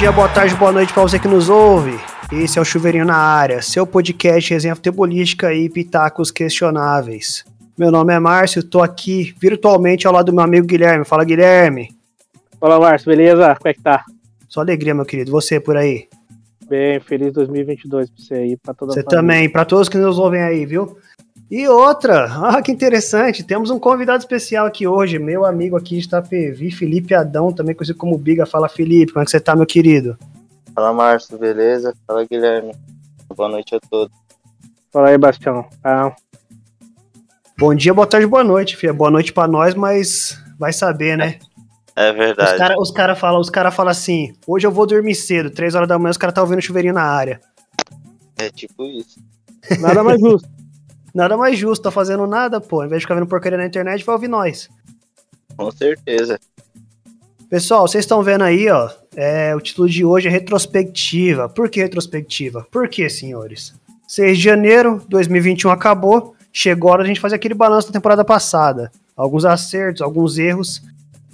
dia, boa tarde, boa noite para você que nos ouve. Esse é o Chuveirinho na Área, seu podcast resenha futebolística e pitacos questionáveis. Meu nome é Márcio, tô aqui virtualmente ao lado do meu amigo Guilherme. Fala, Guilherme. Fala, Márcio, beleza? Como é que tá? Só alegria, meu querido. Você por aí? Bem, feliz 2022 pra você aí, pra toda Você também, pra todos que nos ouvem aí, viu? E outra, ah, que interessante, temos um convidado especial aqui hoje, meu amigo aqui de Itapevi, Felipe Adão, também conhecido como Biga. Fala, Felipe, como é que você tá, meu querido? Fala, Márcio, beleza? Fala, Guilherme. Boa noite a todos. Fala aí, Bastião. Ah. Bom dia, boa tarde, boa noite, filha. Boa noite pra nós, mas vai saber, né? É verdade. Os caras os cara falam cara fala assim, hoje eu vou dormir cedo, três horas da manhã os caras tá ouvindo chuveirinho na área. É tipo isso. Nada mais justo. Nada mais justo, tá fazendo nada, pô. Ao invés de ficar vendo porcaria na internet, vai ouvir nós. Com certeza. Pessoal, vocês estão vendo aí, ó. É, o título de hoje é retrospectiva. Por que retrospectiva? Por que, senhores? 6 de janeiro, 2021 acabou. Chegou a hora de a gente fazer aquele balanço da temporada passada. Alguns acertos, alguns erros.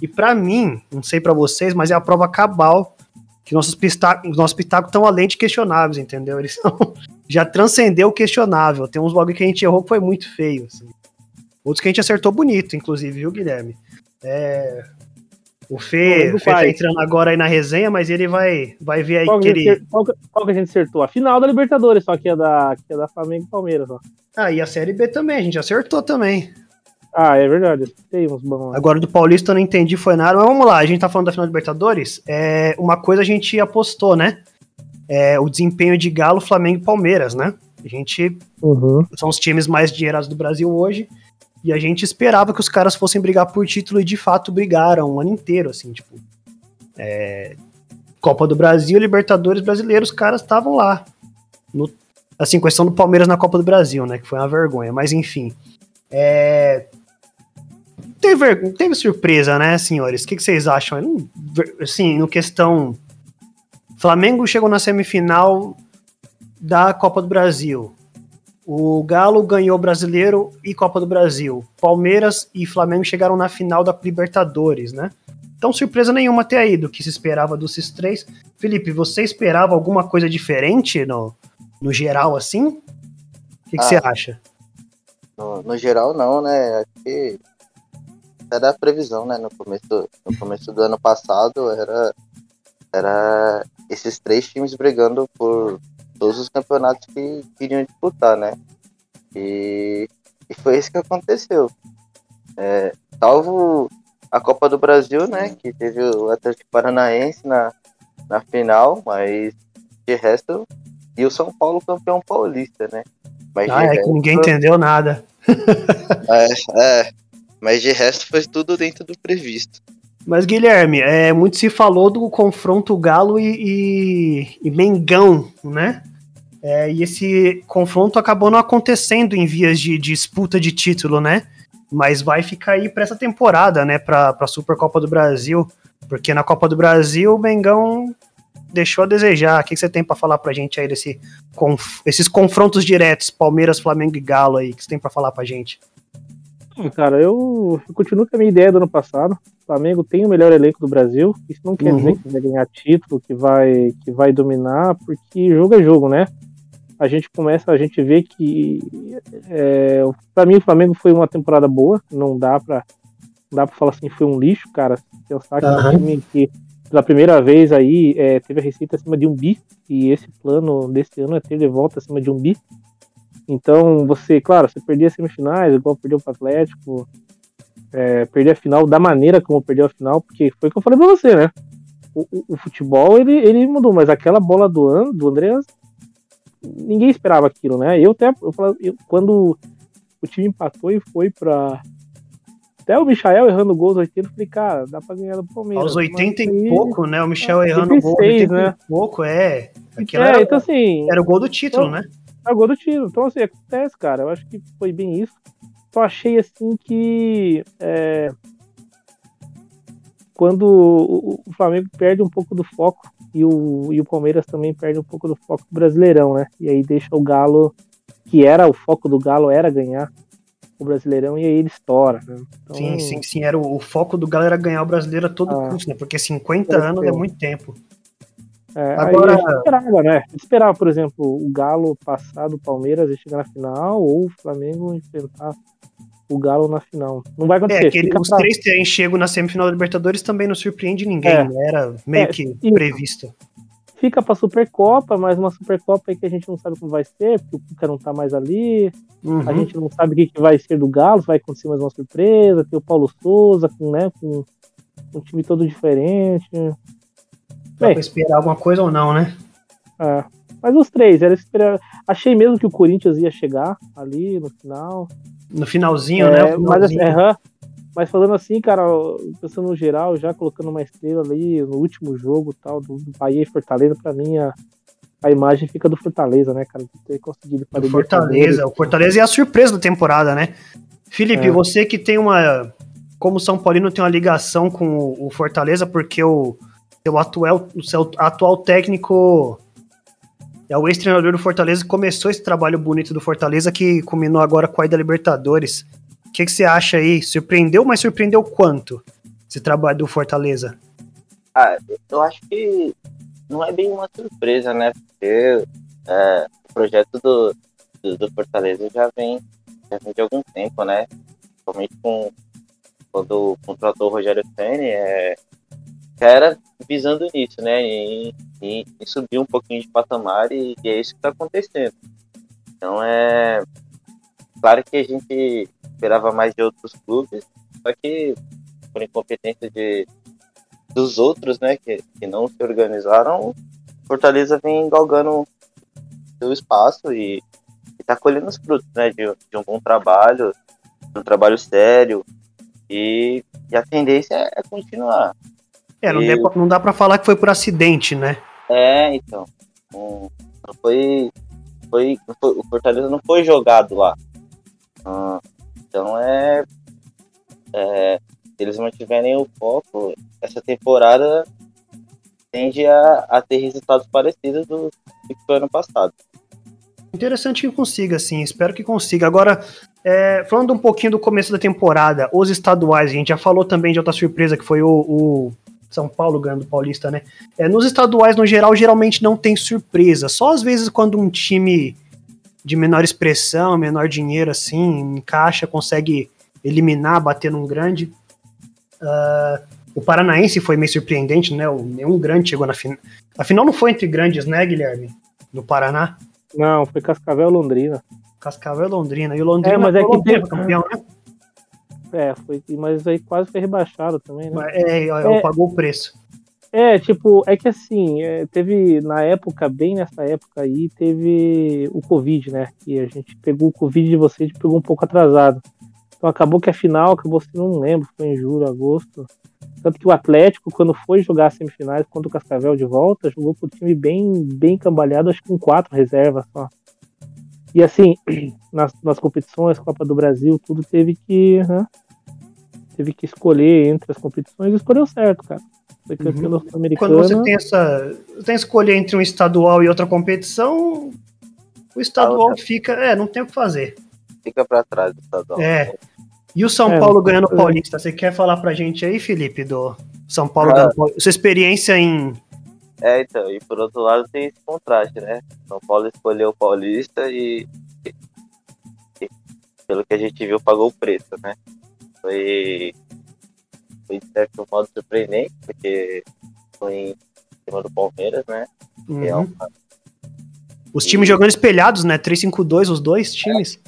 E para mim, não sei para vocês, mas é a prova cabal que nossos pitacos nossos pitacos estão além de questionáveis, entendeu? Eles são, já transcendeu o questionável. Tem uns bagulho que a gente errou que foi muito feio. Assim. Outros que a gente acertou bonito, inclusive, viu, Guilherme? É, o Fê, o Fê tá entrando agora aí na resenha, mas ele vai, vai ver aí qual que, ele. Qual, qual, que a gente acertou? A final da Libertadores, só que é da, que é da Flamengo e Palmeiras. Ó. Ah, e a Série B também, a gente acertou também. Ah, é verdade. Tem uns bons. Agora do Paulista eu não entendi, foi nada. Mas vamos lá, a gente tá falando da final da Libertadores. É, uma coisa a gente apostou, né? É, o desempenho de Galo, Flamengo e Palmeiras, né? A gente. Uhum. São os times mais dinheirados do Brasil hoje. E a gente esperava que os caras fossem brigar por título e de fato brigaram o ano inteiro, assim, tipo. É, Copa do Brasil, Libertadores brasileiros, os caras estavam lá. No, assim, questão do Palmeiras na Copa do Brasil, né? Que foi uma vergonha, mas enfim. É, teve, teve surpresa, né, senhores? O que, que vocês acham? Assim, no questão. Flamengo chegou na semifinal da Copa do Brasil. O Galo ganhou Brasileiro e Copa do Brasil. Palmeiras e Flamengo chegaram na final da Libertadores, né? Então, surpresa nenhuma até aí do que se esperava desses três. Felipe, você esperava alguma coisa diferente no, no geral, assim? O que, que ah, você acha? No, no, geral, não, né? Acho que era a previsão, né? No começo, no começo do ano passado era, era esses três times brigando por todos os campeonatos que queriam disputar, né? E, e foi isso que aconteceu. É, salvo a Copa do Brasil, né? Que teve o Atlético Paranaense na, na final, mas de resto, e o São Paulo campeão paulista, né? Mas ah, é resto, que ninguém entendeu nada. é, é, mas de resto foi tudo dentro do previsto. Mas, Guilherme, é, muito se falou do confronto Galo e, e, e Mengão, né? É, e esse confronto acabou não acontecendo em vias de, de, disputa de título, né? Mas vai ficar aí para essa temporada, né? Para a Supercopa do Brasil. Porque na Copa do Brasil o Mengão deixou a desejar. O que você tem para falar pra gente aí desse, conf, esses confrontos diretos, Palmeiras, Flamengo e Galo aí? O que você tem para falar pra gente? Cara, eu, eu, continuo com a minha ideia do ano passado. O Flamengo tem o melhor elenco do Brasil. Isso não quer uhum. dizer que vai ganhar título, que vai, que vai dominar, porque jogo é jogo, né? A gente começa, a gente vê que é, para mim o Flamengo foi uma temporada boa. Não dá para dá para falar assim foi um lixo, cara. Pensar que uhum. um time que pela primeira vez aí é, teve a receita acima de um bi e esse plano desse ano é ter de volta acima de um bi. Então, você, claro, você perder as semifinais, igual perdeu para o Atlético, é, perder a final da maneira como perdeu a final, porque foi o que eu falei para você, né? O, o, o, futebol ele, ele mudou, mas aquela bola do, ano, do André, ninguém esperava aquilo, né? Eu até, eu, eu, quando o time empatou e foi para até o Michael errando gols 80, eu falei, cara, dá pra ganhar do Palmeiras. Aos 80 e pouco, né? O Michel errando 86, gol 80 né? e pouco, é. Aquilo é, era, então, assim, era o gol do título, então, né? Agora do tiro. Então, assim, acontece, cara. Eu acho que foi bem isso. Só achei, assim, que. É, quando o Flamengo perde um pouco do foco e o, e o Palmeiras também perde um pouco do foco do Brasileirão, né? E aí deixa o Galo, que era o foco do Galo, era ganhar o Brasileirão e aí ele estoura. Né? Então, sim, sim, sim. Era o, o, foco do Galo era ganhar o Brasileiro a todo ah, custo, né? Porque 50 anos é muito tempo. É, Agora... Aí esperava, né? Esperava, por exemplo, o Galo passar do Palmeiras e chegar na final, ou o Flamengo enfrentar o Galo na final. Não vai acontecer. É, que os pra... três terem chego na semifinal da Libertadores também não surpreende ninguém, é. né? Era meio é, que previsto. Fica pra Supercopa, mas uma Supercopa que a gente não sabe como vai ser, porque o Cuca não tá mais ali. Uhum. A gente não sabe o que, que vai ser do Galo, vai acontecer mais uma surpresa. Tem o Paulo Souza, com, né, com um time todo diferente. Dá pra esperar alguma coisa ou não, né? É. Mas os três, era esperar. Achei mesmo que o Corinthians ia chegar ali no final. No finalzinho, é, né? Finalzinho. Mas, é, mas falando assim, cara, pensando no geral, já colocando uma estrela ali no último jogo tal, do, Bahia e Fortaleza, pra mim a, a imagem fica do Fortaleza, né, cara? De ter conseguido para Fortaleza. O Fortaleza é a surpresa da temporada, né? Felipe, é. você que tem uma. Como São Paulino tem uma ligação com o Fortaleza, porque o seu atual, o seu atual técnico é o ex-treinador do Fortaleza que começou esse trabalho bonito do Fortaleza que culminou agora com a ida Libertadores. O que, que você acha aí? Surpreendeu, mas surpreendeu quanto esse trabalho do Fortaleza? Ah, eu acho que não é bem uma surpresa, né? Porque é, o projeto do, do, do, Fortaleza já vem, já vem de algum tempo, né? Principalmente com quando contratou o Rogério Ceni, é, já era visando nisso, né? E, e, e, subir um pouquinho de patamar e, e é isso que está acontecendo. Então é claro que a gente esperava mais de outros clubes, só que por incompetência de dos outros, né, que, que não se organizaram, Fortaleza vem galgando seu espaço e, está colhendo os frutos, né, de, de um bom trabalho, um trabalho sério e, e a tendência é continuar. É, não, e... não dá para falar que foi por acidente, né? É, então. Não, foi, foi, foi, O Fortaleza não foi jogado lá. Ah, então é, é. Eles mantiverem o foco, essa temporada tende a, a ter resultados parecidos do, do que foi ano passado. Interessante que consiga, sim. Espero que consiga. Agora, é, falando um pouquinho do começo da temporada, os estaduais, a gente já falou também de outra surpresa que foi o, o são Paulo ganhando o Paulista, né? É, nos estaduais, no geral, geralmente não tem surpresa. Só às vezes quando um time de menor expressão, menor dinheiro, assim, encaixa, consegue eliminar, bater num grande. Uh, o Paranaense foi meio surpreendente, né? O, nenhum grande chegou na final. A final não foi entre grandes, né, Guilherme? No Paraná? Não, foi Cascavel Londrina. Cascavel Londrina. E o Londrina é, mas é que teve campeão, né? É, foi, mas aí quase foi rebaixado também, né? É, é, é, pagou o preço. É, tipo, é que assim, é, teve na época, bem nessa época aí, teve o Covid, né? E a gente pegou o Covid de vocês e pegou um pouco atrasado. Então acabou que a final, acabou se não lembro, foi em julho, agosto. Tanto que o Atlético, quando foi jogar semifinais contra o Cascavel de volta, jogou com o time bem, bem cambalhado, acho que com quatro reservas só. E assim, nas, nas competições, Copa do Brasil, tudo teve que. Né, teve que escolher entre as competições e escolheu certo, cara. Foi campeão uhum. americano Quando você tem essa. Tem que escolher entre um estadual e outra competição, o estadual fica. É, não tem o que fazer. Fica para trás do estadual. É. E o São é, Paulo ganhando o Paulista, você quer falar pra gente aí, Felipe, do São Paulo ah. ganhando Paulista? Sua experiência em é, então, e por outro lado tem esse contraste, né? São Paulo escolheu o Paulista e, e pelo que a gente viu, pagou o preço, né? Foi, foi de certo modo surpreendente, porque foi em cima do Palmeiras, né? Uhum. É uma... Os times e... jogando espelhados, né? 3-5-2, os dois times.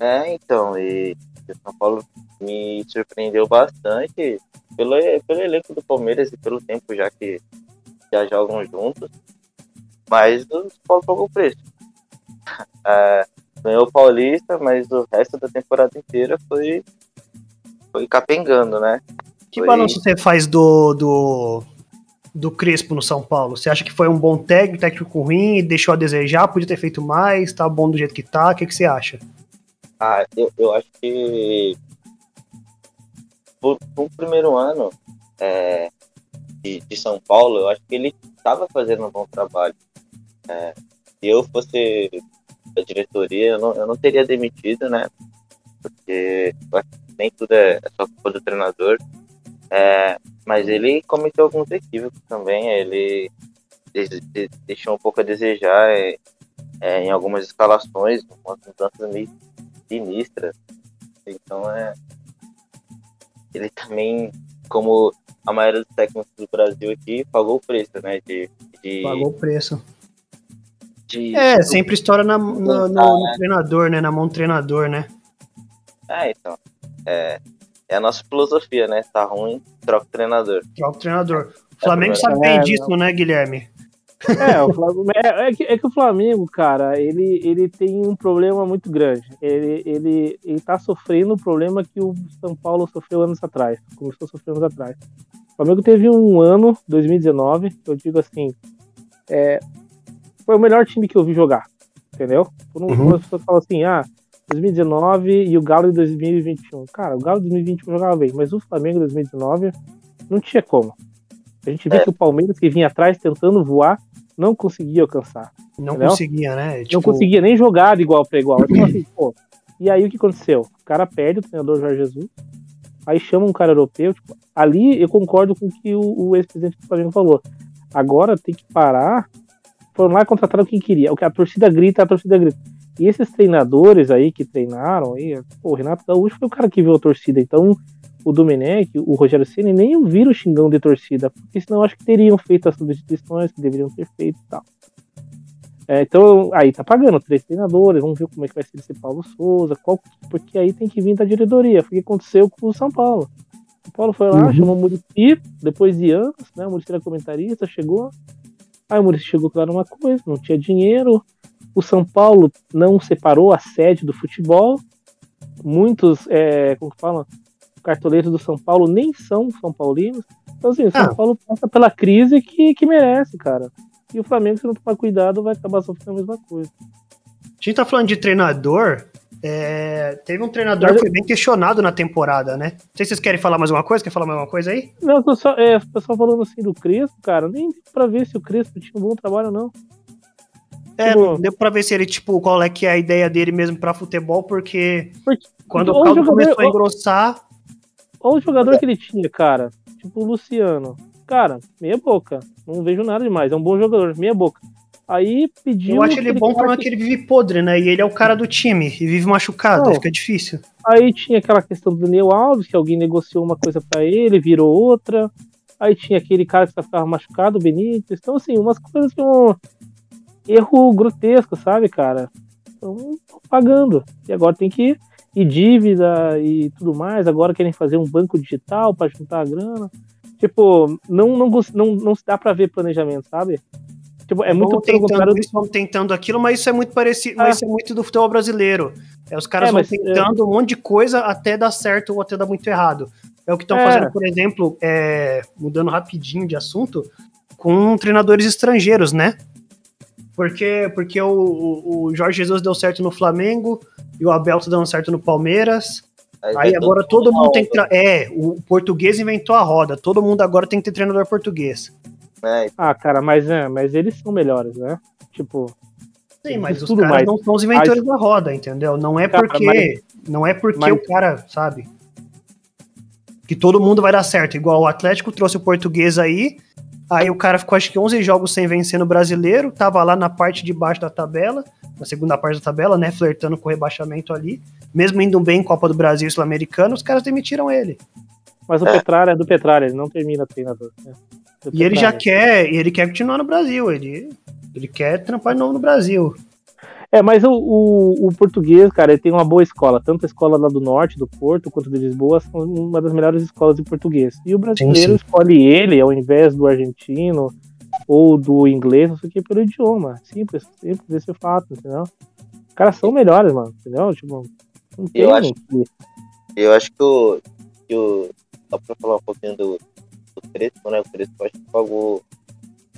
É, é então, e o São Paulo me surpreendeu bastante pelo, pelo elenco do Palmeiras e pelo tempo já que já jogam juntos, mas o Paulo pagou o preço. É, ganhou o Paulista, mas o resto da temporada inteira foi, foi capengando, né? Que foi... balanço você faz do, do, do Crespo no São Paulo? Você acha que foi um bom técnico, técnico ruim, deixou a desejar, podia ter feito mais, tá bom do jeito que tá? O que, que você acha? Ah, eu, eu acho que por, por primeiro ano, é, de, de São Paulo, eu acho que ele estava fazendo um bom trabalho. É, se eu fosse da diretoria, eu não, eu não teria demitido, né? Porque nem tudo é, é só culpa do treinador. É, mas ele cometeu alguns equívocos também. Ele deixou um pouco a desejar é, é, em algumas escalações, umas mudanças meio sinistras. Então é. Ele também, como a maioria dos técnicos do Brasil aqui, pagou o preço, né? De, de pagou o preço. De, é, sempre estoura na, no, no, no, né? treinador, né? Na mão do treinador, né? É, então. É, é a nossa filosofia, né? Tá ruim, troca o treinador. Troca o treinador. O Flamengo é, sabe bem é, disso, né, Guilherme? É, o Flamengo, é, é, que, é que o Flamengo, cara, ele, ele tem um problema muito grande. Ele, ele, ele tá sofrendo o problema que o São Paulo sofreu anos atrás. Começou a sofrer anos atrás. O Flamengo teve um ano, 2019, que eu digo assim, é, foi o melhor time que eu vi jogar. Entendeu? Quando uhum. as pessoas falam assim, ah, 2019 e o Galo de 2021. Cara, o Galo de 2021 jogava bem, mas o Flamengo de 2019 não tinha como. A gente vê é. que o Palmeiras, que vinha atrás tentando voar, não conseguia alcançar. Não entendeu? conseguia, né? Tipo... Não conseguia nem jogar de igual para igual. Então, assim, pô, e aí o que aconteceu? O cara perde o treinador Jorge Jesus, aí chama um cara europeu. Tipo, ali eu concordo com o que o, o ex-presidente do Flamengo falou. Agora tem que parar. Foram lá e contrataram quem queria. O que a torcida grita, a torcida grita. E esses treinadores aí que treinaram, aí, pô, o Renato Gaúcho foi o cara que viu a torcida. Então, o Domenech, o Rogério Ceni nem ouviram o xingão de torcida, porque senão acho que teriam feito as substituições que deveriam ter feito e tal. É, então, aí tá pagando três treinadores, vamos ver como é que vai ser esse Paulo Souza, qual, porque aí tem que vir da diretoria. Foi o que aconteceu com o São Paulo. O Paulo foi lá, uhum. chamou o Murici, depois de anos, né? O Murici era comentarista, chegou. Aí o Murici chegou claro uma coisa, não tinha dinheiro, o São Paulo não separou a sede do futebol. Muitos, é, como que fala, cartoleiros do São Paulo nem são São Paulinos. Então, assim, o São ah. Paulo passa pela crise que, que merece, cara. E o Flamengo, se não tomar cuidado, vai acabar sofrendo a mesma coisa. A gente tá falando de treinador. É, teve um treinador Mas... que foi bem questionado na temporada, né? Não sei se vocês querem falar mais uma coisa. Quer falar mais uma coisa aí? Não, só, é, o pessoal falando assim do Crespo, cara. Nem deu pra ver se o Crespo tinha um bom trabalho ou não. É, tipo, não deu pra ver se ele, tipo, qual é que é a ideia dele mesmo pra futebol, porque, porque quando o caldo começou a engrossar. Olha o jogador que ele tinha, cara. Tipo o Luciano. Cara, meia boca. Não vejo nada demais. É um bom jogador, meia boca. Aí pediu. Eu acho ele bom porque que... ele vive podre, né? E ele é o cara do time e vive machucado, não. fica difícil. Aí tinha aquela questão do Daniel Alves, que alguém negociou uma coisa para ele, virou outra. Aí tinha aquele cara que ficava machucado, o Benítez. Então, assim, umas coisas que um erro grotesco, sabe, cara? Então, pagando. E agora tem que ir dívida e tudo mais. Agora querem fazer um banco digital para juntar a grana. Tipo, não, não, não, não se dá para ver planejamento, sabe? Tipo, é muito tentando isso, vão tentando aquilo, mas isso é muito parecido, é. mas isso é muito do futebol brasileiro. É, os caras é, vão tentando é... um monte de coisa até dar certo ou até dar muito errado. É o que estão é. fazendo, por exemplo, é, mudando rapidinho de assunto, com treinadores estrangeiros, né? Porque, porque o, o Jorge Jesus deu certo no Flamengo e o Abel tá dando certo no Palmeiras. Aí, Aí agora todo mundo tem que. É, o português inventou a roda. Todo mundo agora tem que ter treinador português. É. Ah, cara, mas, é, mas eles são melhores, né? Tipo. Sim, mas os caras mais. não são os inventores da roda, entendeu? Não é cara, porque. Mas, não é porque mas... o cara, sabe? Que todo mundo vai dar certo. Igual o Atlético trouxe o português aí Aí o cara ficou acho que 11 jogos sem vencer no brasileiro, tava lá na parte de baixo da tabela, na segunda parte da tabela, né, flertando com o rebaixamento ali. Mesmo indo bem em Copa do Brasil e Sul-Americano, os caras demitiram ele. Mas o é. Petralha é do Petralha, ele não termina treinador. Né? E ele já quer, ele quer continuar no Brasil, ele, ele quer trampar de novo no Brasil. É, mas o, o, o, português, cara, ele tem uma boa escola. Tanto a escola lá do norte, do Porto, quanto de Lisboa, são uma das melhores escolas de português. E o brasileiro sim, sim. escolhe ele ao invés do argentino ou do inglês, não sei o que, pelo idioma. Simples, simples esse é o fato, entendeu? Os caras são melhores, mano, entendeu? Tipo, não tem eu acho, que... eu acho que o, que o. Só pra falar um pouquinho do, do Crespo, né? O Crespo acho que pagou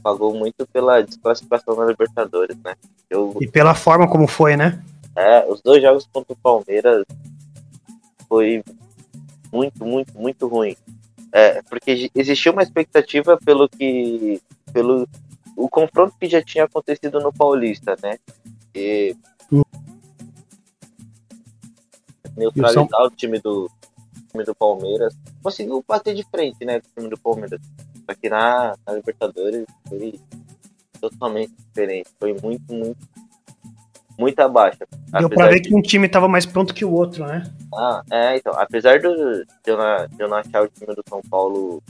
pagou muito pela desclassificação na Libertadores, né? Eu, e pela forma como foi, né? É, os dois jogos contra o Palmeiras foi muito, muito, muito ruim. É, porque existia uma expectativa pelo que. pelo o confronto que já tinha acontecido no Paulista, né? E neutralizar o time do time do Palmeiras. Conseguiu bater de frente, né, com o time do Palmeiras. Só que na, na Libertadores foi, totalmente diferente. Foi muito, muito, muito abaixo. Deu pra ver de... que um time tava mais pronto que o outro, né? Ah, é, então. Apesar do, de, eu não, de eu não achar o time do São Paulo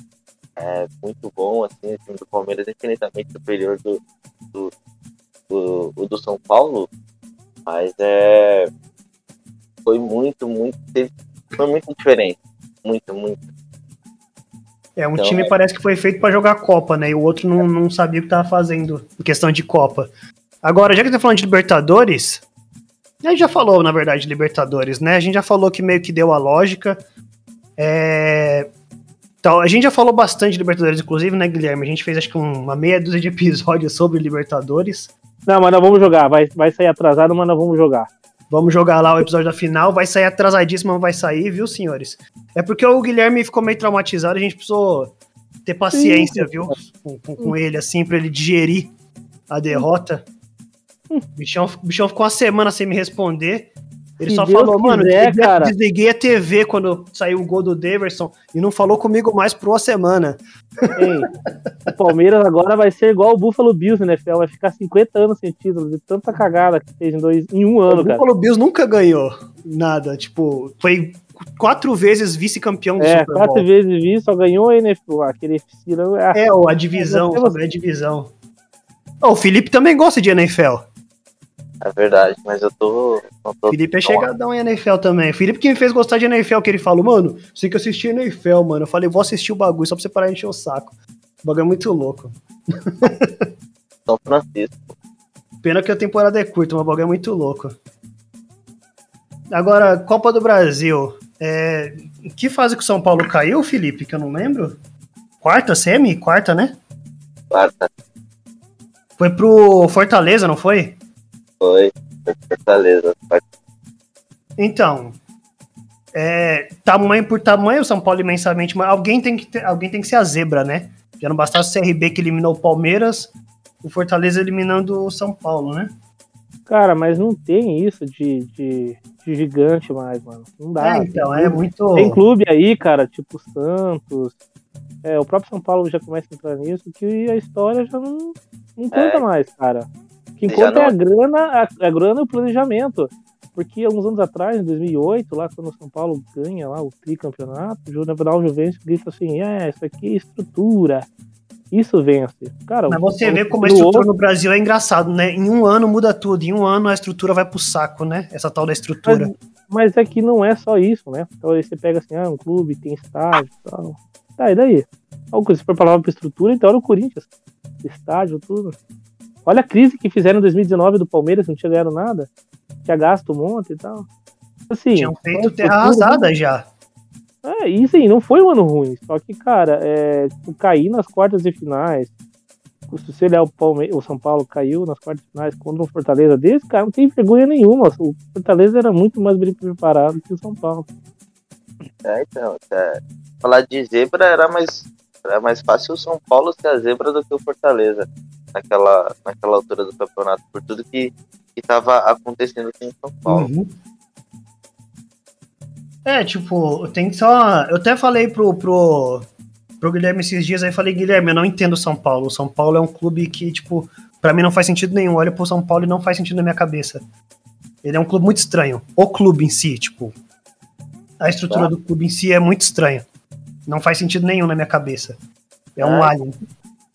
é, muito bom, assim, o time do Palmeiras é infinitamente superior do, do, do, do, do São Paulo, mas é. Foi muito, muito. Foi muito diferente. Muito, muito. É, um então, time é... parece que foi feito para jogar Copa, né? E o outro não, não sabia o que tava fazendo em questão de Copa. Agora, já que tá falando de Libertadores, a gente já falou, na verdade, de Libertadores, né? A gente já falou que meio que deu a lógica. É... Então, a gente já falou bastante de Libertadores, inclusive, né, Guilherme? A gente fez acho que uma meia dúzia de episódios sobre Libertadores. Não, mas nós vamos jogar. Vai, vai sair atrasado, mas nós vamos jogar. Vamos jogar lá o episódio da final. Vai sair atrasadíssimo, mas vai sair, viu, senhores? É porque o Guilherme ficou meio traumatizado, a gente precisou ter paciência, viu? Com, com, com, ele, assim, pra ele digerir a derrota. O bichão, o bichão ficou uma semana sem me responder. Ele Se só Deus falou, mano, quiser, cara. desliguei a TV quando saiu o gol do Daverson e não falou comigo mais por uma semana. Ei, o Palmeiras agora vai ser igual o Buffalo Bills né, NFL, vai ficar 50 anos sem título, de tanta cagada que fez em, dois, em um ano, o cara. O Buffalo Bills nunca ganhou nada, tipo, foi quatro vezes vice-campeão do é, Super Bowl. quatro vezes vice, só ganhou a NFL, aquele É, a divisão, é, a divisão. Oh, o Felipe também gosta de NFL. É verdade, mas eu tô. tô Felipe é chegadão em NFL também. Felipe que me fez gostar de NFL, que ele falou, mano, você tem que assistir NFL, mano. Eu falei, vou assistir o bagulho só pra você parar de encher o saco. O bagulho é muito louco. São Francisco. Pena que a temporada é curta, mas o bagulho é muito louco. Agora, Copa do Brasil. É... Que fase que o São Paulo caiu, Felipe? Que eu não lembro. Quarta, semi? Quarta, né? Quarta. Foi pro Fortaleza, não foi? Foi, Fortaleza. Então, é, tamanho por tamanho, o São Paulo imensamente, mas alguém tem que ter, alguém tem que ser a zebra, né? Já não bastasse o CRB que eliminou o Palmeiras, o Fortaleza eliminando o São Paulo, né? Cara, mas não tem isso de, de, de gigante mais, mano. Não dá. É, então, é muito. Tem clube aí, cara, tipo Santos. É, o próprio São Paulo já começa a entrar nisso, que a história já não, não conta é. mais, cara. Que conta não... é a grana, a, a grana e o planejamento. Porque alguns anos atrás, em 2008, lá quando o São Paulo ganha lá o tricampeonato, o Juvenal Juventus grita assim: é, isso aqui é estrutura. Isso vence. Cara, Mas você vê como a estrutura outro... no Brasil é engraçado, né? Em um ano muda tudo, em um ano a estrutura vai pro saco, né? Essa tal da estrutura. Mas, mas é que não é só isso, né? Então aí você pega assim, ah, um clube tem estádio e tal. Tá, e daí? Se for palavra pra estrutura, então era o Corinthians. Estádio, tudo. Olha a crise que fizeram em 2019 do Palmeiras, não tinha ganhado nada. Tinha gasto um monte e tal. Assim, Tinham feito terra arrasada já. É, e sim, não foi um ano ruim. Só que, cara, é, tipo, cair nas quartas de finais. Se você olhar o, Palme o São Paulo caiu nas quartas de finais contra um Fortaleza desse, cara, não tem vergonha nenhuma. O Fortaleza era muito mais bem preparado que o São Paulo. É, então, é, falar de zebra era mais, era mais fácil o São Paulo ser a zebra do que o Fortaleza naquela, naquela altura do campeonato, por tudo que estava acontecendo aqui em São Paulo. Uhum. É, tipo, tem só. Eu até falei pro, pro, pro Guilherme esses dias aí, falei, Guilherme, eu não entendo São Paulo. O São Paulo é um clube que, tipo, para mim não faz sentido nenhum. Olha pro São Paulo e não faz sentido na minha cabeça. Ele é um clube muito estranho. O clube em si, tipo. A estrutura tá. do clube em si é muito estranha. Não faz sentido nenhum na minha cabeça. É, é. um alien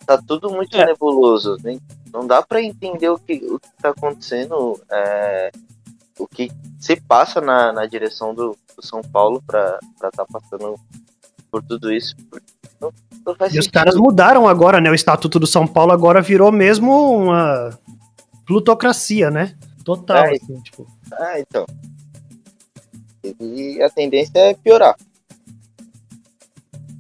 tá tudo muito é. nebuloso. Né? Não dá para entender o que, o que tá acontecendo, é, o que se passa na, na direção do, do São Paulo para estar tá passando por tudo isso. Não, não e sentido. os caras mudaram agora, né? O Estatuto do São Paulo agora virou mesmo uma plutocracia, né? Total, é, assim, tipo. Ah, então. E a tendência é piorar.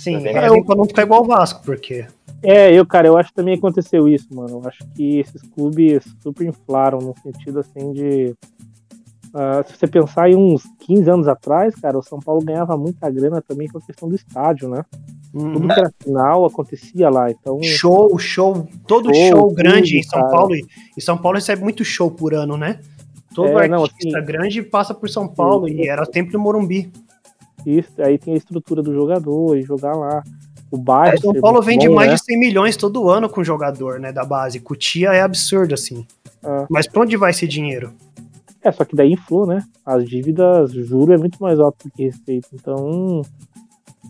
Sim, é, eu... pra não ficar igual o Vasco, porque é, eu, cara, eu acho que também aconteceu isso, mano. Eu acho que esses clubes super inflaram no sentido assim de. Uh, se você pensar em uns 15 anos atrás, cara, o São Paulo ganhava muita grana também com a questão do estádio, né? Uhum. Tudo que era final acontecia lá. Então, show, show, todo show, show grande tudo, em São cara. Paulo. E São Paulo recebe muito show por ano, né? Todo é, artista não, assim, grande passa por São Paulo sim, e era sempre no Morumbi. Isso, aí tem a estrutura do jogador e jogar lá o bairro. É, São Paulo vende bom, mais né? de 100 milhões todo ano com jogador, né, da base. Cutia é absurdo, assim. É. Mas pra onde vai esse dinheiro? É, só que daí inflou, né? As dívidas, juro é muito mais alto do que receita. Então.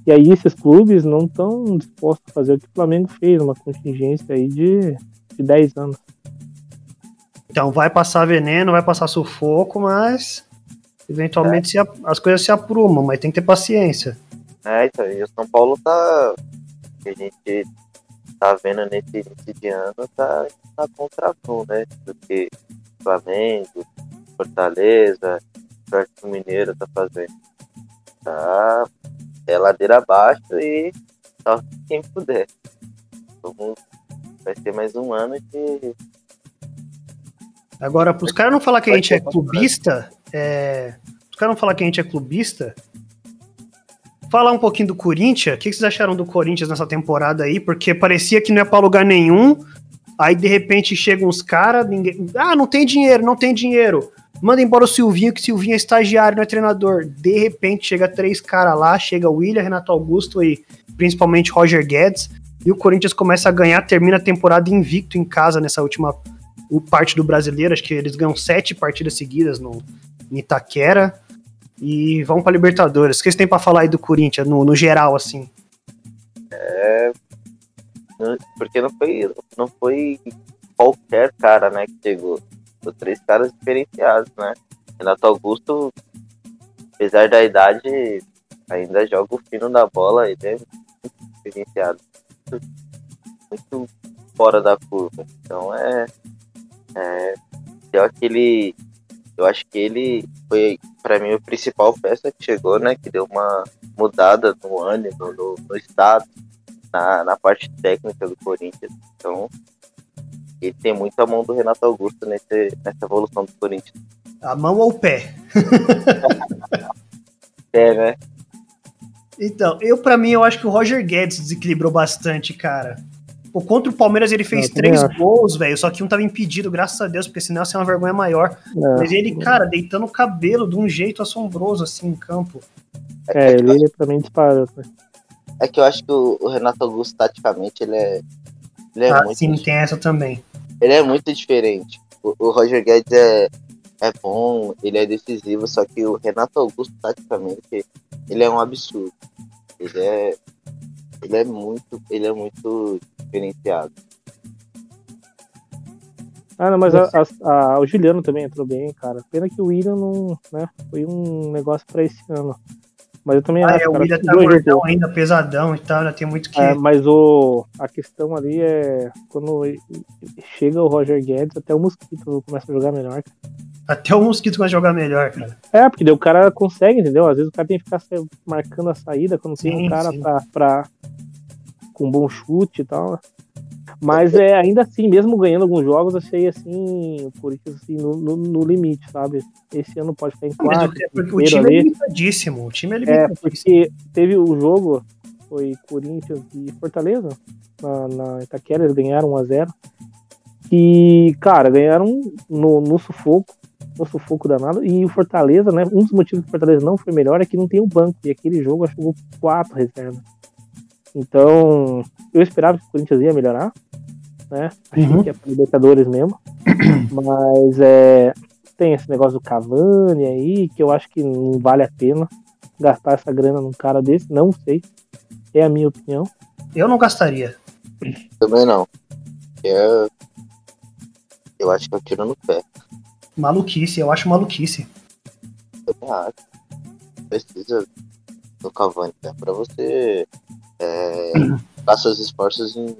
E aí esses clubes não estão dispostos a fazer o que o Flamengo fez, uma contingência aí de, de 10 anos. Então vai passar veneno, vai passar sufoco, mas eventualmente é. se, as coisas se aprumam, mas tem que ter paciência. É, então, e o São Paulo tá. Que a gente tá vendo nesse início de ano, tá na contramão, né? Do que Flamengo, Fortaleza, o Mineiro tá fazendo. Tá é ladeira abaixo e só quem puder. Vamos, vai ser mais um ano de. Agora, para os caras não falar que a gente é clubista, é... os caras não falar que a gente é clubista, falar um pouquinho do Corinthians. O que vocês acharam do Corinthians nessa temporada aí? Porque parecia que não é para lugar nenhum. Aí de repente chegam uns caras, ninguém. Ah, não tem dinheiro, não tem dinheiro. Manda embora o Silvinho, que Silvinho é estagiário, não é treinador. De repente chega três caras lá, chega o William, Renato Augusto e principalmente Roger Guedes. E o Corinthians começa a ganhar, termina a temporada invicto em casa nessa última parte do brasileiro. Acho que eles ganham sete partidas seguidas no em Itaquera. E vão para Libertadores. O que vocês têm para falar aí do Corinthians, no, no geral, assim? É. Porque não foi, não foi qualquer cara, né, que chegou três caras diferenciados, né? Renato Augusto, apesar da idade, ainda joga o fino da bola, ele é muito diferenciado. Muito, muito fora da curva. Então é, é deu aquele eu acho que ele foi para mim o principal peça que chegou, né, que deu uma mudada no ânimo, no, no estado, na, na parte técnica do Corinthians. Então, ele tem muita mão do Renato Augusto nesse, nessa evolução do Corinthians. A mão ou o pé? é, né? Então, eu para mim, eu acho que o Roger Guedes desequilibrou bastante, cara. O contra o Palmeiras ele fez três acho. gols, velho, só que um tava impedido, graças a Deus, porque senão ia ser uma vergonha maior. É. Mas ele, cara, deitando o cabelo de um jeito assombroso, assim, em campo. É, ele, ele pra mim disparou. Né? É que eu acho que o Renato Augusto, taticamente, ele é. Ele é ah, muito sim, tem essa também ele é muito diferente. O, o, Roger Guedes é, é bom, ele é decisivo, só que o Renato Augusto, taticamente, ele é um absurdo. Ele é, ele é muito, ele é muito diferenciado. Ah, não, mas a, a, a, o Juliano também entrou bem, cara. Pena que o William não, né, foi um negócio para esse ano. Mas eu também ah, acho. É, o William tá gordão ainda, pesadão e tal, ainda tem muito que. É, mas o, a questão ali é quando chega o Roger Guedes, até o Mosquito começa a jogar melhor. Até o Mosquito começa a jogar melhor, cara. É, porque daí o cara consegue, entendeu? Às vezes o cara tem que ficar marcando a saída quando sim, tem um cara pra, pra, com bom chute e tal. Mas é ainda assim, mesmo ganhando alguns jogos, achei assim, o Corinthians assim, no, no, no limite, sabe? Esse ano pode ficar em quarto. Mas, porque o time ali. é limitadíssimo. O time é, é limitadíssimo. É, porque teve o jogo, foi Corinthians e Fortaleza, na, na Itaquera, eles ganharam 1x0. E, cara, ganharam no, no sufoco, no sufoco danado. E o Fortaleza, né? Um dos motivos que o Fortaleza não foi melhor é que não tem o banco. E aquele jogo acho que jogou quatro reservas. Então, eu esperava que o Corinthians ia melhorar, né? Achei uhum. que é para Libertadores mesmo. Mas é, tem esse negócio do Cavani aí, que eu acho que não vale a pena gastar essa grana num cara desse, não sei. É a minha opinião. Eu não gastaria. Também não. Eu, eu acho que eu tiro no pé. Maluquice, eu acho maluquice. Eu acho. Precisa do Cavani, né? Pra você é, dar seus esforços em,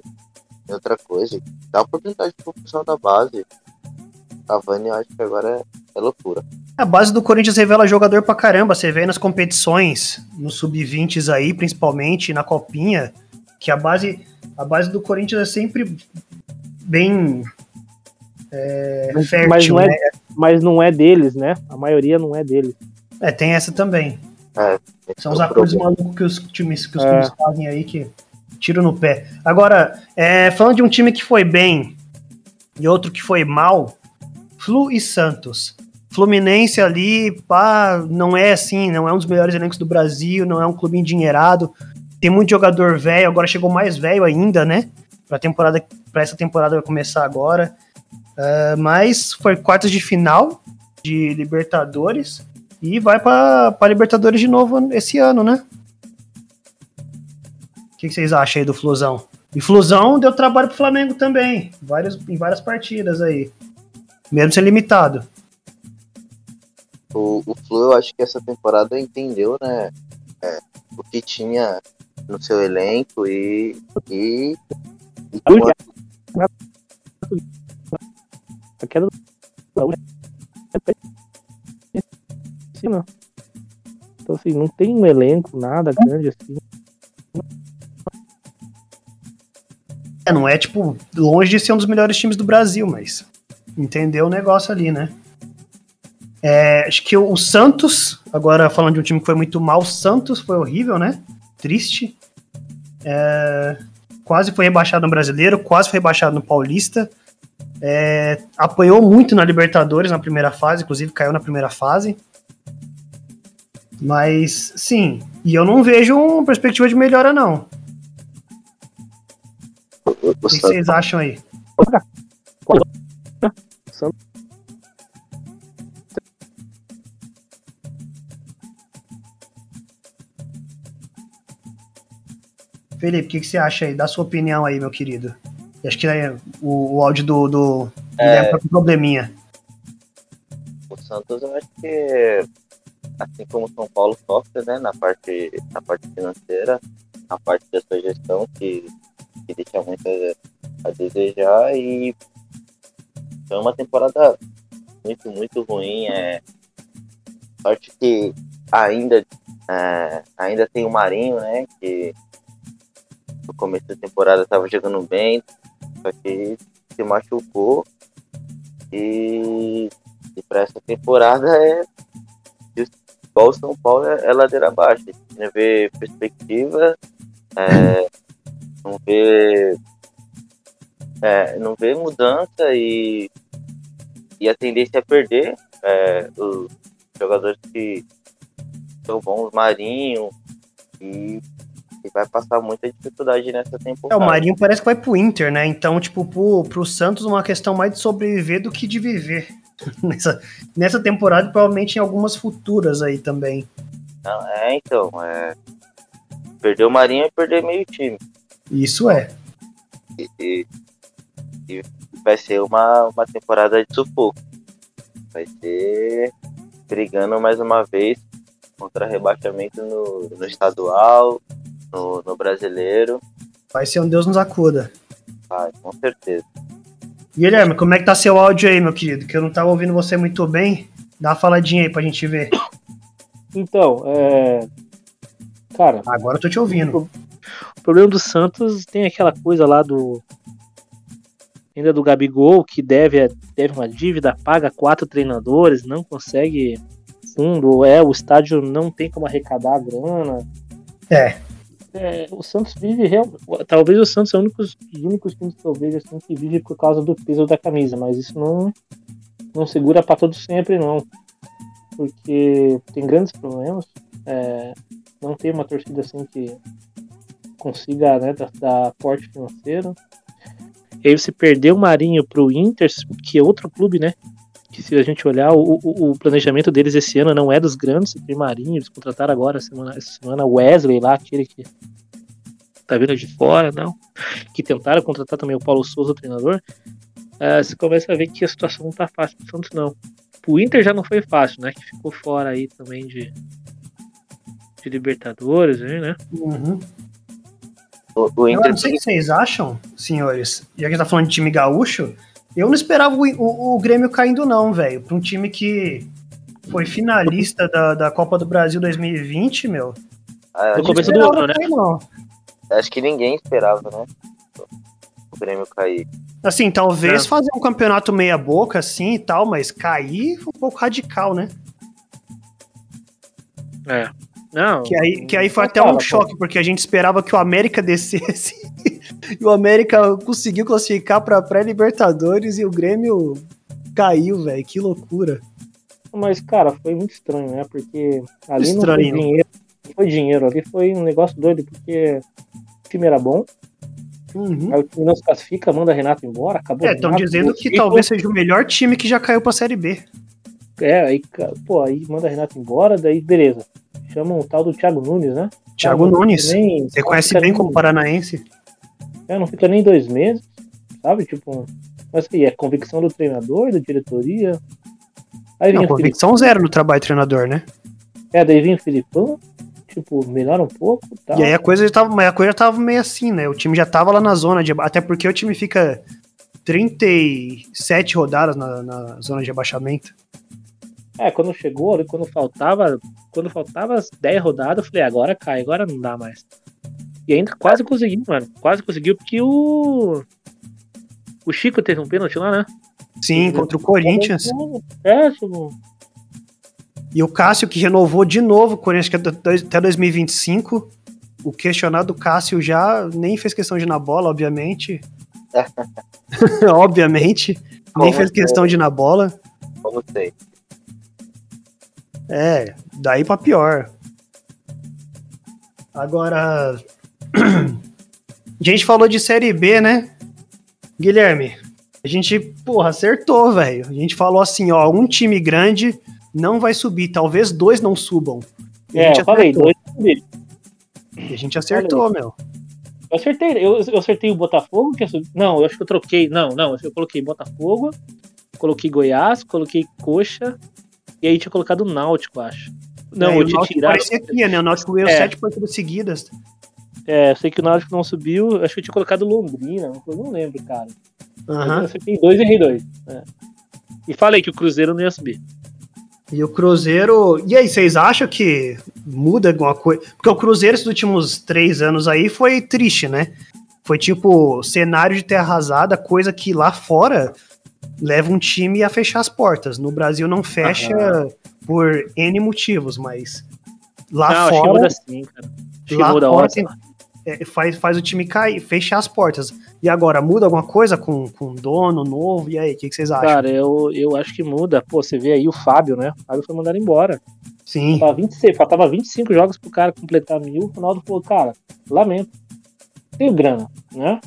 em, outra coisa. Dá oportunidade pro pessoal da base. Cavani, eu acho que agora é, é loucura. A base do Corinthians revela jogador pra caramba. Você vê nas competições, nos sub-20s aí, principalmente, na copinha, que a base, a base do Corinthians é sempre bem é, mas, fértil, mas não é, né? mas não é deles, né? A maioria não é deles. É, tem essa também. É, São os acordos malucos que os times, que os é. fazem aí que tiro no pé. Agora, é, falando de um time que foi bem e outro que foi mal, Flu e Santos. Fluminense ali, pá, não é assim, não é um dos melhores elencos do Brasil, não é um clube endinheirado. tem muito jogador velho, agora chegou mais velho ainda, né? Pra, temporada, pra essa temporada vai começar agora. Uh, mas foi quartas de final de Libertadores e vai para Libertadores de novo esse ano, né? O que, que, vocês acham aí do Flusão? E Flusão deu trabalho pro Flamengo também, várias, em várias partidas aí, mesmo sendo limitado. O, o Flu, eu acho que essa temporada entendeu, né, é, o que tinha no seu elenco e. e, e a queda Então, assim, não tem um elenco, nada grande assim. É, não é, tipo, longe de ser um dos melhores times do Brasil, mas entendeu o negócio ali, né? É, acho que o Santos, agora falando de um time que foi muito mal, o Santos foi horrível, né? Triste. É, quase foi rebaixado no Brasileiro, quase foi rebaixado no Paulista. É, apanhou muito na Libertadores na primeira fase, inclusive caiu na primeira fase. Mas, sim, e eu não vejo uma perspectiva de melhora, não. O que vocês acham aí? Felipe, o que, que, você acha aí? Dá sua opinião aí, meu querido. Acho que é o, o áudio do, do é... um probleminha. O Santos, eu acho que, assim como o São Paulo sofre, né, na parte, na parte financeira, na parte da sua gestão, que, que deixa muito a, a desejar, e foi uma temporada muito, muito ruim. É, sorte que ainda, é, ainda tem o Marinho, né, que no começo da temporada estava jogando bem, só que se machucou. E, e para essa temporada é igual o São Paulo é, é ladeira abaixo. Não vê perspectiva, é, não vê é, não vê mudança e, e a tendência é perder é, os jogadores que são bons, Marinho e que vai passar muita dificuldade nessa temporada. É, o Marinho parece que vai pro Inter, né? Então, tipo, pro, pro Santos uma questão mais de sobreviver do que de viver. nessa, nessa temporada provavelmente em algumas futuras aí também. É, então, é... Perder o Marinho é perder meio time. Isso é. E, e, e vai ser uma, uma temporada de sufoco. Vai ser brigando mais uma vez contra rebaixamento no, no estadual, no, no brasileiro. Vai ser um Deus nos acuda. Vai, com certeza. Guilherme, como é que tá seu áudio aí, meu querido? Que eu não tava ouvindo você muito bem. Dá uma faladinha aí pra gente ver. Então, é. Cara. Agora eu tô te ouvindo. O problema do Santos tem aquela coisa lá do. Ainda do Gabigol, que deve, deve uma dívida, paga quatro treinadores, não consegue fundo, é, o estádio não tem como arrecadar a grana. É é, o Santos vive real, talvez o Santos é um dos únicos times que eu vejo assim, que vive por causa do peso da camisa, mas isso não não segura para todo sempre não, porque tem grandes problemas, é, não tem uma torcida assim que consiga né, dar, dar porte financeiro. E aí você perdeu o Marinho pro Inter, que é outro clube, né? Que se a gente olhar, o, o, o planejamento deles esse ano não é dos grandes, tem Marinho, eles contrataram agora semana, essa semana Wesley lá, aquele que tá vindo de fora, não. Que tentaram contratar também o Paulo Souza, o treinador. Uh, você começa a ver que a situação não tá fácil pro Santos, não. O Inter já não foi fácil, né? Que ficou fora aí também de, de Libertadores, né? Uhum. O, o Inter... Eu não sei o que vocês acham, senhores. Já que a gente tá falando de time gaúcho, eu não esperava o, o, o Grêmio caindo, não, velho. Pra um time que foi finalista da, da Copa do Brasil 2020, meu. Ah, no começo do ano, né? Não. Acho que ninguém esperava, né? O Grêmio cair. Assim, talvez é. fazer um campeonato meia boca, assim e tal, mas cair foi um pouco radical, né? É. Não. Que aí, que aí foi até um choque, porque a gente esperava que o América descesse. e o América conseguiu classificar pra pré-Libertadores e o Grêmio caiu, velho. Que loucura. Mas, cara, foi muito estranho, né? Porque ali estranho. não foi dinheiro foi dinheiro, ali foi um negócio doido, porque o time era bom. Uhum. Aí o time não se classifica, manda Renato embora, acabou. É, estão dizendo que talvez seja o melhor time que já caiu pra Série B. É, aí, pô, aí manda Renato embora, daí beleza. Chama um tal do Thiago Nunes, né? Thiago Nunes. nem- Você conhece bem como paranaense. É, não fica nem dois meses, sabe? Tipo, mas que é convicção do treinador, da diretoria. Aí Não, o convicção zero no trabalho de treinador, né? é, daí vinha o Filipão, tipo, melhora um pouco tal. E aí a coisa já tava, a coisa já tava meio assim, né? O time já tava lá na zona de. Até porque o time fica 37 rodadas na, na zona de abaixamento. É, quando chegou, ali, quando faltava, quando faltava as 10 rodadas, eu falei, agora cai, agora não dá mais. E ainda quase conseguiu, mano. Quase conseguiu, porque o. O Chico teve um pênalti lá, né? Sim, contra o Corinthians. É, tipo. E o Cássio, que renovou de novo o Corinthians que é até 2025. O questionado Cássio já nem fez questão de ir na bola, obviamente. obviamente. Nem Como fez que é? questão de ir na bola. Como sei. É, daí pra pior. Agora. A gente falou de Série B, né? Guilherme, a gente, porra, acertou, velho. A gente falou assim, ó, um time grande não vai subir, talvez dois não subam. E É, eu falei, dois subiram. E a gente acertou, meu. Eu acertei, eu, eu acertei o Botafogo, que subir. Não, eu acho que eu troquei. Não, não, eu coloquei Botafogo, coloquei Goiás, coloquei Coxa, e aí tinha colocado o Náutico, acho. Não, É, eu o tinha tirado. parecia que ia, né? O Náutico ganhou É. sete partidas seguidas. É, eu sei que o Náutico não subiu, acho que eu tinha colocado Londrina, eu não lembro, cara. Aham. Eu acertei dois e errei dois. É. E falei que o Cruzeiro não ia subir. E o Cruzeiro. E aí, vocês acham que muda alguma coisa? Porque o Cruzeiro, esses últimos três anos aí, foi triste, né? Foi tipo cenário de terra arrasada, coisa que lá fora leva um time a fechar as portas. No Brasil não fecha Aham. por N motivos, mas lá não, acho que fora muda sim, cara. Acho que lá muda fora tem- é, faz, faz o time cair, fechar as portas. E agora, muda alguma coisa com, com dono novo? E aí, o que, que vocês acham? Cara, eu, eu acho que muda. Pô, você vê aí o Fábio, né? O Fábio foi mandado embora. Sim. Faltava 26, faltava 25 jogos pro cara completar mil. O Ronaldo falou, cara, lamento. Tenho grana, né?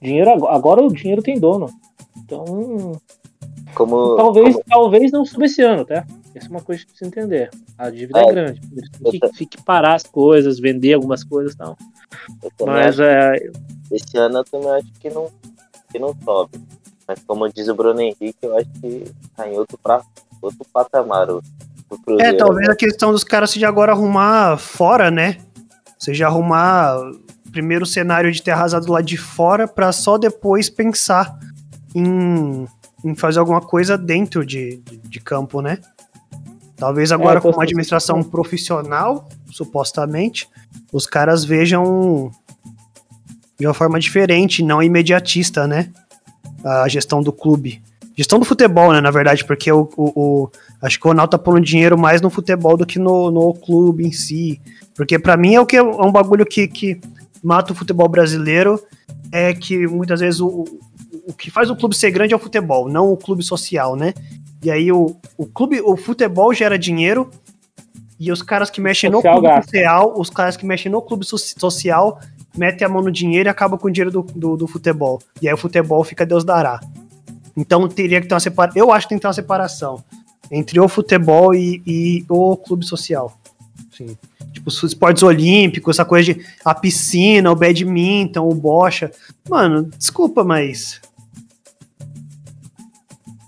Dinheiro ag- agora o dinheiro tem dono. Então, Como, talvez, como- talvez não suba esse ano, tá? Essa é uma coisa que precisa entender. A dívida é, É, grande. Têm que, tem que parar as coisas, vender algumas coisas e tal. Mas acho- é, esse ano eu também acho que não, que não sobe. Mas como diz o Bruno Henrique, eu acho que tá em outro, pra, outro patamar o, o É, Cruzeiro. talvez a questão dos caras seja agora arrumar fora, né? Seja arrumar primeiro o cenário de ter arrasado lá de fora pra só depois pensar em, em fazer alguma coisa dentro de, de, de campo, né? Talvez agora É, com uma administração profissional, supostamente, os caras vejam de uma forma diferente, não imediatista, né? A gestão do clube. Gestão do futebol, né, na verdade, porque o, o, o- acho que o Ronaldo tá pondo dinheiro mais no futebol do que no, no clube em si. Porque pra mim é o que é um bagulho que, que mata o futebol brasileiro, é que muitas vezes o, o- que faz o clube ser grande é o futebol, não o clube social, né? E aí o, o clube, o futebol gera dinheiro e os caras que mexem no social clube gasta. social, os caras que mexem no clube so- social metem a mão no dinheiro e acabam com o dinheiro do, do, do futebol. E aí o futebol fica Deus dará. Então teria que ter uma separação. Eu acho que tem que ter uma separação entre o futebol e, e o clube social. Sim. Tipo, os esportes olímpicos, essa coisa de a piscina, o badminton, o bocha. Mano, desculpa, mas.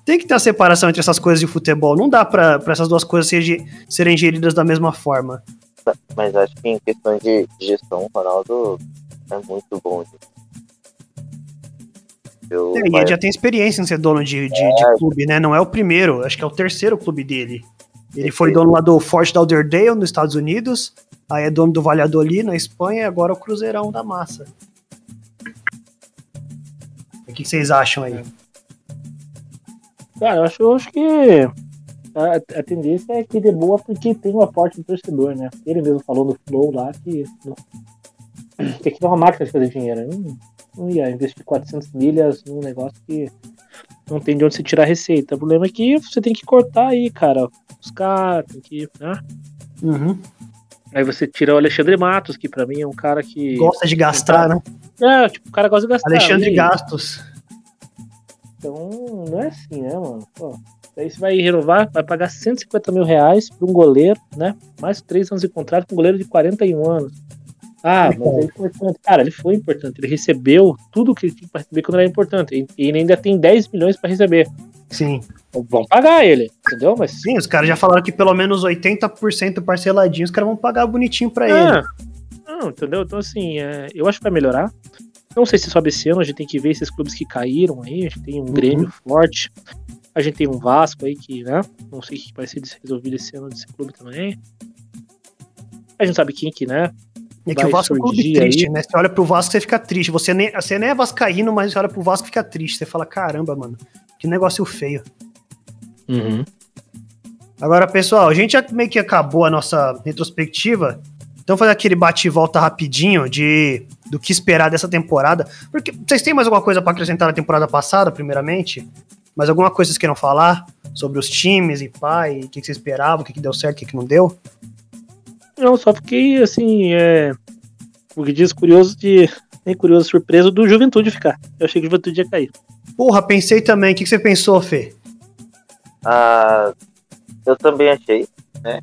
Tem que ter uma separação entre essas coisas de futebol. Não dá pra, pra essas duas coisas serem, serem geridas da mesma forma. Mas acho que em questão de gestão, o Ronaldo é muito bom. Eu, É, e vai- ele já tem experiência em ser dono de, de, de clube, né? Não é o primeiro, acho que é o terceiro clube dele. Ele foi dono lá do Fort Lauderdale, nos Estados Unidos, aí é dono do Valladolid, na Espanha, e agora é o Cruzeirão da Massa. O que vocês acham aí? Cara, eu acho, eu acho que a, a tendência é que dê boa porque tem um aporte do torcedor, né? Ele mesmo falou no Flow lá que, que aqui é uma máquina de fazer dinheiro. Não, não ia investir 400 milhas num negócio que não tem de onde se tirar receita. O problema é que você tem que cortar aí, cara. Os caras, tem que. Né? Uhum. Aí você tira o Alexandre Matos, que pra mim é um cara que. Gosta de gastar, né? É, tipo, o cara gosta de gastar. Alexandre e- Gastos. Então, não é assim, né, mano? Pô, aí você vai renovar, vai pagar 150 mil reais pra um goleiro, né? Mais três anos de contrato com um goleiro de 41 anos. Ah, mas é importante. Cara, ele foi importante. Ele recebeu tudo que ele tinha pra receber quando era importante. E ele ainda tem 10 milhões pra receber. Sim. Vão pagar ele, entendeu? Mas. Sim, os caras já falaram que pelo menos 80% parceladinho, os caras vão pagar bonitinho pra ele. Ah, não, entendeu? Então, assim, é, eu acho que vai melhorar. Não sei se sobe esse ano, a gente tem que ver esses clubes que caíram aí. A gente tem um Grêmio forte. A gente tem um Vasco aí que, né? Não sei o que vai ser resolvido esse ano desse clube também. A gente sabe quem que, né? É que o Vasco é um clube triste, aí. né? Você olha pro Vasco, você fica triste. Você nem, você nem é vascaíno, mas você olha pro Vasco e fica triste. Você fala, caramba, mano, que negócio feio. Uhum. Agora, pessoal, a gente já meio que acabou a nossa retrospectiva. Então fazer aquele bate e volta rapidinho de do que esperar dessa temporada. Porque vocês têm mais alguma coisa pra acrescentar na temporada passada, primeiramente? Mais alguma coisa que vocês queiram falar sobre os times e pai, o que que vocês esperavam, o que, que deu certo, o que, que não deu? Não, só fiquei, assim, é. O que diz curioso de. Nem curioso, surpreso do Juventude ficar. Eu achei que o Juventude ia cair. Porra, pensei também. O que, que você pensou, Fê? Ah, eu também achei, né?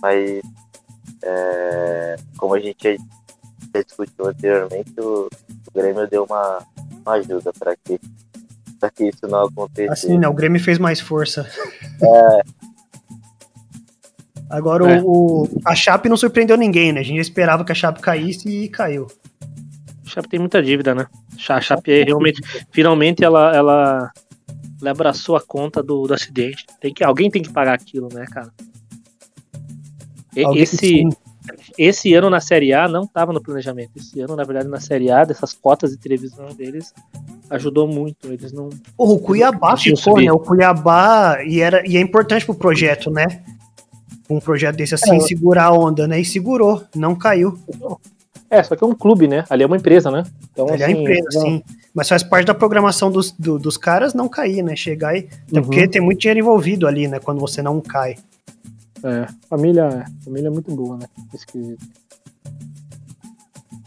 Mas é, como a gente já já discutiu anteriormente, o, o Grêmio deu uma, uma ajuda para que, pra que isso não acontecesse. Assim, né? O Grêmio fez mais força. É, Agora, É. o, a Chape não surpreendeu ninguém, né? A gente esperava que a Chape caísse e caiu. A Chape tem muita dívida, né? A Chape é realmente. Finalmente ela, ela, ela abraçou a conta do, do acidente. Tem que, alguém tem que pagar aquilo, né, cara? Alguém- Esse, esse ano na Série A não estava no planejamento. Esse ano, na verdade, na Série A, dessas cotas de televisão deles, ajudou muito. Eles não. Porra, o Cuiabá ficou, né? O Cuiabá, e, era, e é importante pro projeto, né? Um projeto desse assim, É. segurar a onda, né? E segurou, não caiu. É, só que é um clube, né? Ali é uma empresa, né? Então, Ele é a assim, empresa, não- sim. Mas faz parte da programação dos, do- dos caras não cair, né? Chegar e. Até Uhum. porque tem muito dinheiro envolvido ali, né? Quando você não cai. É, família, família é muito boa, né? Esquisito.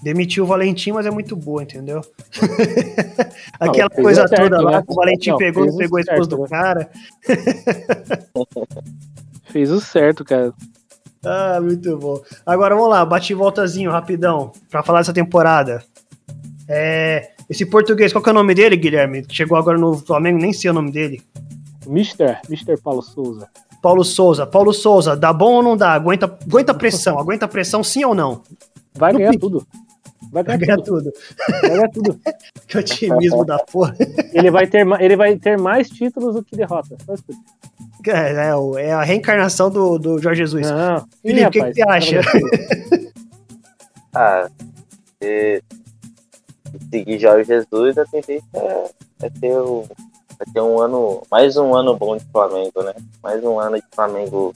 Demitiu o Valentim, mas é muito boa, entendeu? Aquela fez coisa certo, toda lá né? que o Valentim Não, pegou, não pegou a esposa do né? cara. Fez o certo, cara. Ah, muito bom. Agora vamos lá, bate e voltazinho, rapidão, pra falar dessa temporada. É, esse português, qual que é o nome dele, Guilherme? Que Chegou agora no Flamengo, nem sei o nome dele. Mister, Mister Paulo Souza. Paulo Souza. Paulo Souza, dá bom ou não dá? Aguenta, aguenta a pressão, aguenta pressão sim ou não? Vai No ganhar pique. tudo. Vai Vai ganhar ganhar tudo. tudo. Vai ganhar tudo. Que otimismo da porra. Ele vai, ter, ele vai ter mais títulos do que derrotas. É, é o- é a reencarnação do, do Jorge Jesus. Não. Felipe, o que você acha? vai ganhar ah, se, se seguir Jorge Jesus, a tendência é, é ter, um, é ter um ano, mais um ano bom de Flamengo, né? Mais um ano de Flamengo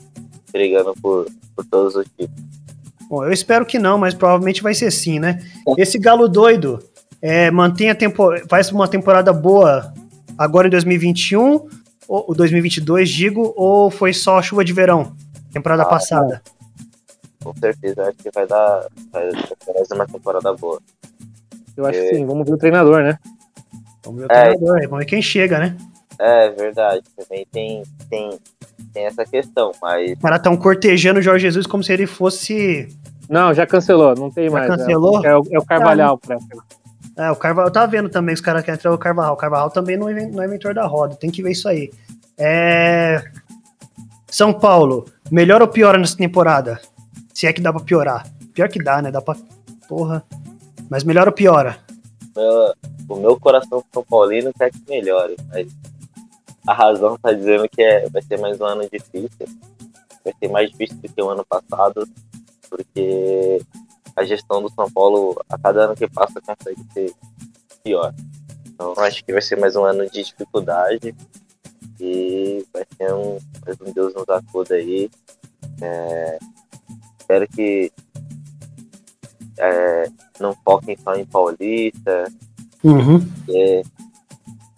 brigando por, por todos os títulos. Bom, eu espero que não, mas provavelmente vai ser sim, né? Esse galo doido é, mantém a tempo, faz uma temporada boa agora em 2021, ou 2022, digo, ou foi só chuva de verão, temporada Ah, passada? Com certeza, acho que vai dar, vai dar uma temporada boa. Eu acho que sim. Vamos ver o treinador, né? Vamos ver o É. treinador, vamos ver quem chega, né? É verdade, também tem, tem, tem essa questão, mas Os caras estão cortejando o Jorge Jesus como se ele fosse. Não, já cancelou. Não tem Já mais. é- cancelou? É, o, é o Carvalhal. pra- É, o Carvalho, eu tava vendo também os caras querem entrar o Carvalhal. O Carvalhal também não é, não é inventor da roda, tem que ver isso aí. É... São Paulo, melhor ou piora nessa temporada? Se é que dá pra piorar. Pior que dá, né? Dá pra. Porra. Mas melhor ou piora? meu- o meu coração São Paulino quer que melhore, mas a razão tá dizendo que é, vai ser mais um ano difícil. Vai ser mais difícil do que o ano passado, porque a gestão do São Paulo, a cada ano que passa, consegue ser pior. Então acho que vai ser mais um ano de dificuldade e vai ser um, mais um Deus nos acuda aí. É, espero que é, não foquem só em Paulista, Uhum. porque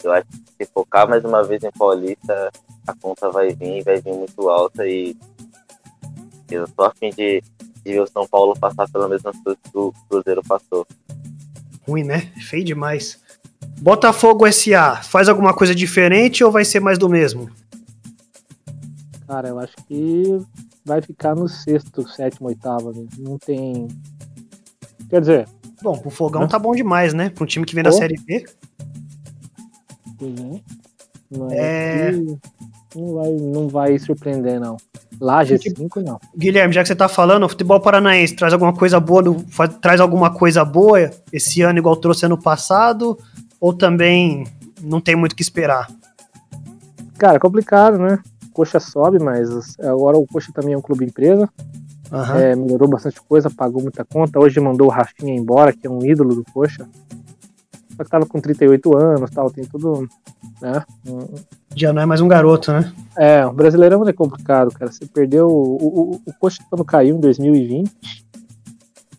eu acho que se focar mais uma vez em Paulista, a conta vai vir, vai vir muito alta e eu tô a fim de, e ver o São Paulo passar pela mesma coisa que o Cruzeiro passou. Ruim, né? Feio demais. Botafogo SA, faz alguma coisa diferente ou vai ser mais do mesmo? Cara, eu acho que vai ficar no sexto, sétimo, oitavo. Né? Não tem. Quer dizer. Bom, o Fogão tá bom demais, né? Pra um time que vem da Série B. Uhum. Mas é... não, vai, não vai surpreender, não. Laje 5, não. Guilherme, já que você tá falando, o futebol paranaense traz alguma coisa boa, no, faz, traz alguma coisa boa esse ano, igual trouxe ano passado? Ou também não tem muito o que esperar? Cara, é complicado, né? Coxa sobe, mas agora o Coxa também é um clube empresa. Uhum. É, melhorou bastante coisa, pagou muita conta. Hoje mandou o Rafinha embora, que é um ídolo do Coxa. Só que tava com 38 anos tal, tem tudo. Né? Já não é mais um garoto, né? É, o Brasileirão é complicado, cara. Você perdeu. O, o, o Coxa quando caiu em 2020,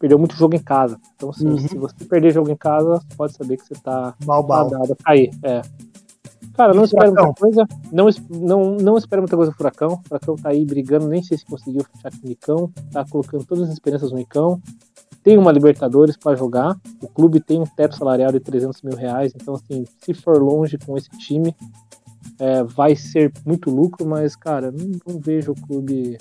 perdeu muito jogo em casa. Então, assim, uhum. se você perder jogo em casa, pode saber que você tá Balbal. a cair. É. Cara, não espera muita coisa. Não, não, não espera muita coisa do Furacão. O Furacão tá aí brigando, nem sei se conseguiu fechar com o Nicão. Tá colocando todas as esperanças no Nicão. Tem uma Libertadores para jogar. O clube tem um teto salarial de 300 mil reais. Então, assim, se for longe com esse time, é, vai ser muito lucro. Mas, cara, não, não vejo o clube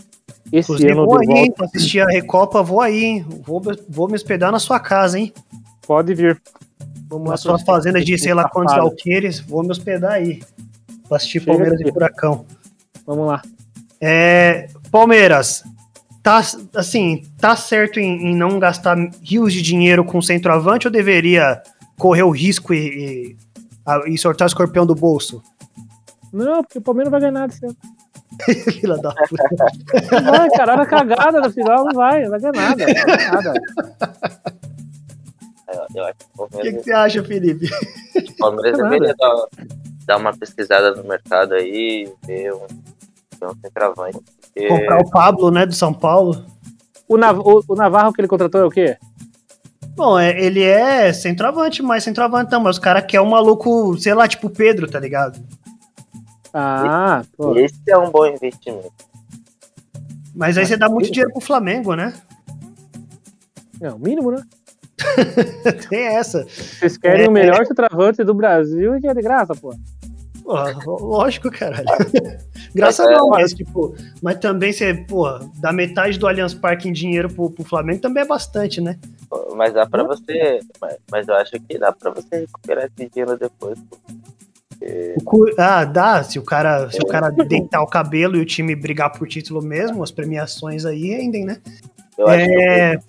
esse Inclusive, ano vou de aí, volta. Pra assistir a Recopa, vou aí, hein? Vou, vou me hospedar na sua casa, hein? Pode vir. Vamos na sua fazenda de sei lá quantos alqueires, vou me hospedar aí. Pra assistir Chega Palmeiras aqui. e Furacão. Vamos lá. É, Palmeiras, tá assim, tá certo em, em, não gastar rios de dinheiro com centroavante ou deveria correr o risco e, e, e sortar o escorpião do bolso? Não, porque o Palmeiras não vai ganhar nada esse ano. Fila da puta. Não vai, cara, na cagada no final não vai, não vai ganhar nada. Não vai nada. O que, que, você acha, Felipe? O Palmeiras deveria dar, dar uma pesquisada no mercado aí, ver um, ver um centroavante. Porque... Comprar o Pablo, né, do São Paulo. O, Nav o, o Navarro que ele contratou é o quê? Bom, é, ele é centroavante, mas centroavante não, mas os caras querem um maluco, sei lá, tipo Pedro, tá ligado? Ah, pô. Esse é um bom investimento. Mas aí você dá muito dinheiro pro Flamengo, né? É o mínimo, né? Tem essa. Vocês querem é, o melhor centroavante do Brasil e que é de graça, pô. Porra, lógico, caralho. Graça não, mas tipo, mas também você, pô, dá metade do Allianz Parque em dinheiro pro, pro Flamengo também é bastante, né? Mas dá pra você. Mas, mas eu acho que dá pra você recuperar esse dinheiro depois, pô. Ah, dá. Se o cara, se o cara deitar o cabelo e o time brigar por título mesmo, as premiações aí rendem, né? Eu é...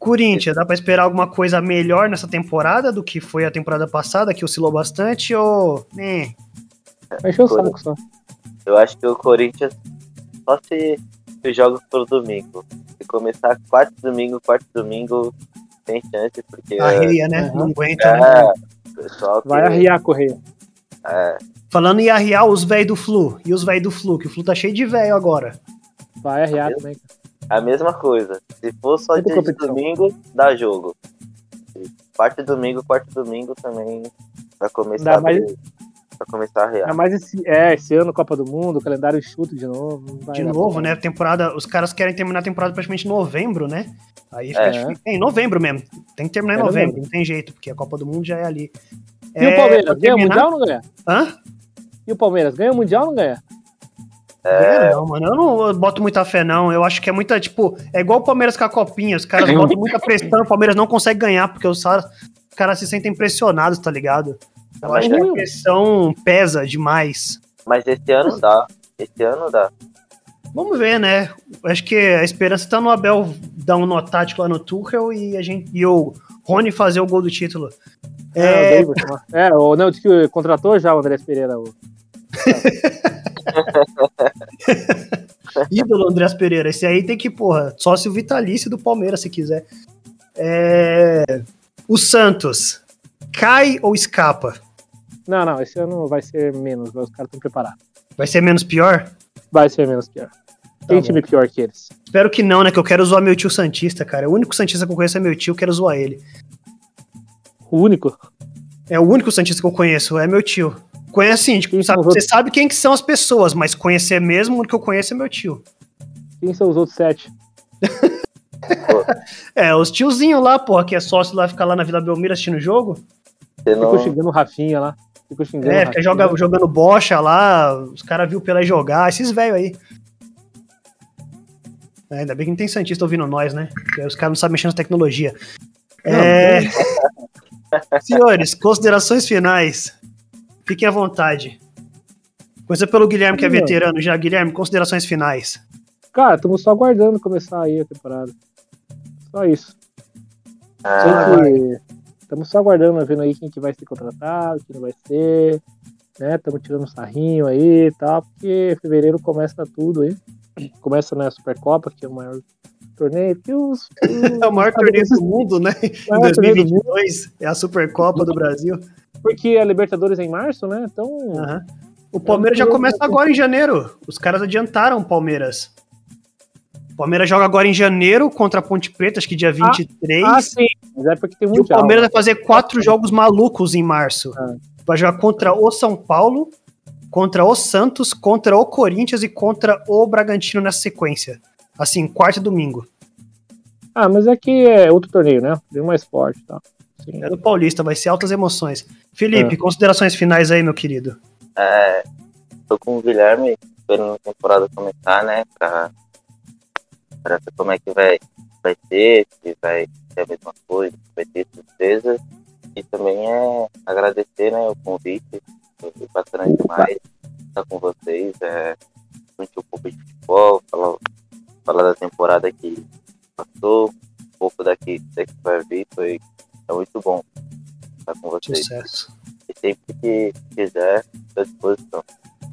Corinthians, dá para esperar alguma coisa melhor nessa temporada do que foi a temporada passada, que oscilou bastante, ou. É. Encheu o saco só. Eu acho que o Corinthians só se os jogos pro domingo. Se começar quarto domingo, quarto domingo, tem chance, porque. Arreia, né? Não aguenta, é, né? Pessoal que... Vai arriar, Correia. É. Falando em arriar os velhos do Flu. E os velhos do Flu, que o Flu tá cheio de velho agora. Vai arriar também. A mesma coisa. Se for só dia de domingo, dá jogo. Quarto domingo, quarto domingo também vai começar a mais... Vai começar a arriar. mas esse, é, esse ano Copa do Mundo, calendário enxuto de novo. de novo, né? Temporada, os caras querem terminar a temporada praticamente em novembro, né? Aí fica é. difícil. É, em novembro mesmo. Tem que terminar em é novembro, novembro, não tem jeito, porque a Copa do Mundo já é ali. E é, o Palmeiras, ganha o Mundial ou não ganha? Hã? E o Palmeiras, ganha o Mundial ou não ganha? É... Não, mano, eu não boto muita fé, não. Eu acho que é muita, tipo, é igual o Palmeiras com a copinha. Os caras botam muita pressão, o Palmeiras não consegue ganhar, porque os caras, os caras se sentem pressionados, tá ligado? Eu acho que a pressão pesa demais. Mas esse ano dá. Esse ano dá. Vamos ver, né? Acho que a esperança tá no Abel dar um nó tático lá no Tuchel e a gente e o Rony fazer o gol do título. É, é, o, é, o não, disse que contratou já o André Pereira. O... Ídolo Andrés Pereira. Esse aí tem que, porra, sócio vitalício do Palmeiras, se quiser. É... O Santos. Cai ou escapa? Não, não, esse ano vai ser menos, os caras estão preparados. Vai ser menos pior? Vai ser menos pior. Tá tem time pior que eles. Espero que não, né? Que eu quero zoar meu tio Santista, cara. O único Santista que eu conheço é meu tio, eu quero zoar ele. O único? É o único Santista que eu conheço, é meu tio. Conhece assim, tipo, sabe, você sabe quem que são as pessoas, mas conhecer mesmo, o que eu conheço é meu tio. Quem são os outros sete? é, os tiozinhos lá, porra, que é sócio lá, ficar lá na Vila Belmiro assistindo o jogo. Você não... Ficou xingando o Rafinha lá. Ficou xingando é, fica joga, jogando bocha lá, os caras viu pela jogar, esses velhos aí. É, ainda bem que não tem Santista ouvindo nós, né? Porque os caras não sabem mexer na tecnologia. É... Senhores, considerações finais. Fiquem à vontade. Coisa pelo Guilherme, que é veterano já. Guilherme, considerações finais. Cara, estamos só aguardando começar aí a temporada. Só isso. Ah, Estamos só aguardando, vendo aí quem que vai ser contratado, quem não vai ser. Né? Estamos tirando um sarrinho aí e tal, porque fevereiro começa tudo aí. Começa né, a Supercopa, que é o maior torneio. Que os, os... é o maior torneio do mundo, né? Em 2022 é a Supercopa do Brasil. Porque a Libertadores é em março, né? Então. Uhum. O Palmeiras já começa agora em janeiro. Os caras adiantaram o Palmeiras. Palmeiras joga agora em janeiro contra a Ponte Preta, acho que dia 23. Ah, ah sim. Mas é porque tem mundial. E o Palmeiras vai fazer quatro jogos malucos em março. Ah. Vai jogar contra o São Paulo, contra o Santos, contra o Corinthians e contra o Bragantino nessa sequência. Assim, quarto e domingo. Ah, mas aqui é, é outro torneio, né? Bem mais forte, tá? Sim. É do Paulista, vai ser altas emoções. Felipe, é. considerações finais aí, meu querido. É, tô com o Guilherme esperando a temporada começar, né? Pra para ver como é que vai, vai ser, se vai ser a mesma coisa, se vai ter surpresa. E também é agradecer né, o convite, foi bastante demais estar com vocês, é, discutir um pouco de futebol, falar, falar da temporada que passou, um pouco daqui, daqui que vai vir, foi é muito bom estar com vocês. Sucesso. E sempre que quiser, estou à disposição.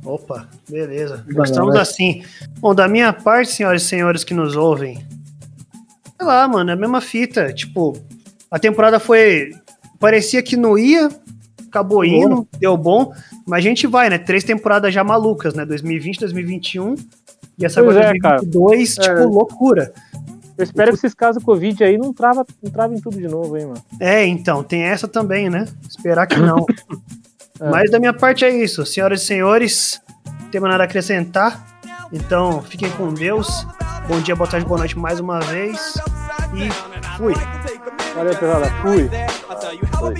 Opa, beleza. Gostamos assim. Bom, da minha parte, senhoras e senhores que nos ouvem, sei lá, mano, é a mesma fita. Tipo, a temporada foi. Parecia que não ia, acabou indo, deu bom, mas a gente vai, né? Três temporadas já malucas, né? 2020, 2021 e essa agora é, 2022, cara. tipo, é. loucura. Eu espero que esses casos Covid aí não trava, não travem tudo de novo, hein, mano. É, então, tem essa também, né? Esperar que não. É. Mas da minha parte é isso. Senhoras e senhores, não tem nada a acrescentar. Então, fiquem com Deus. Bom dia, boa tarde, boa noite mais uma vez. E fui. Valeu, pessoal. Fui. fui.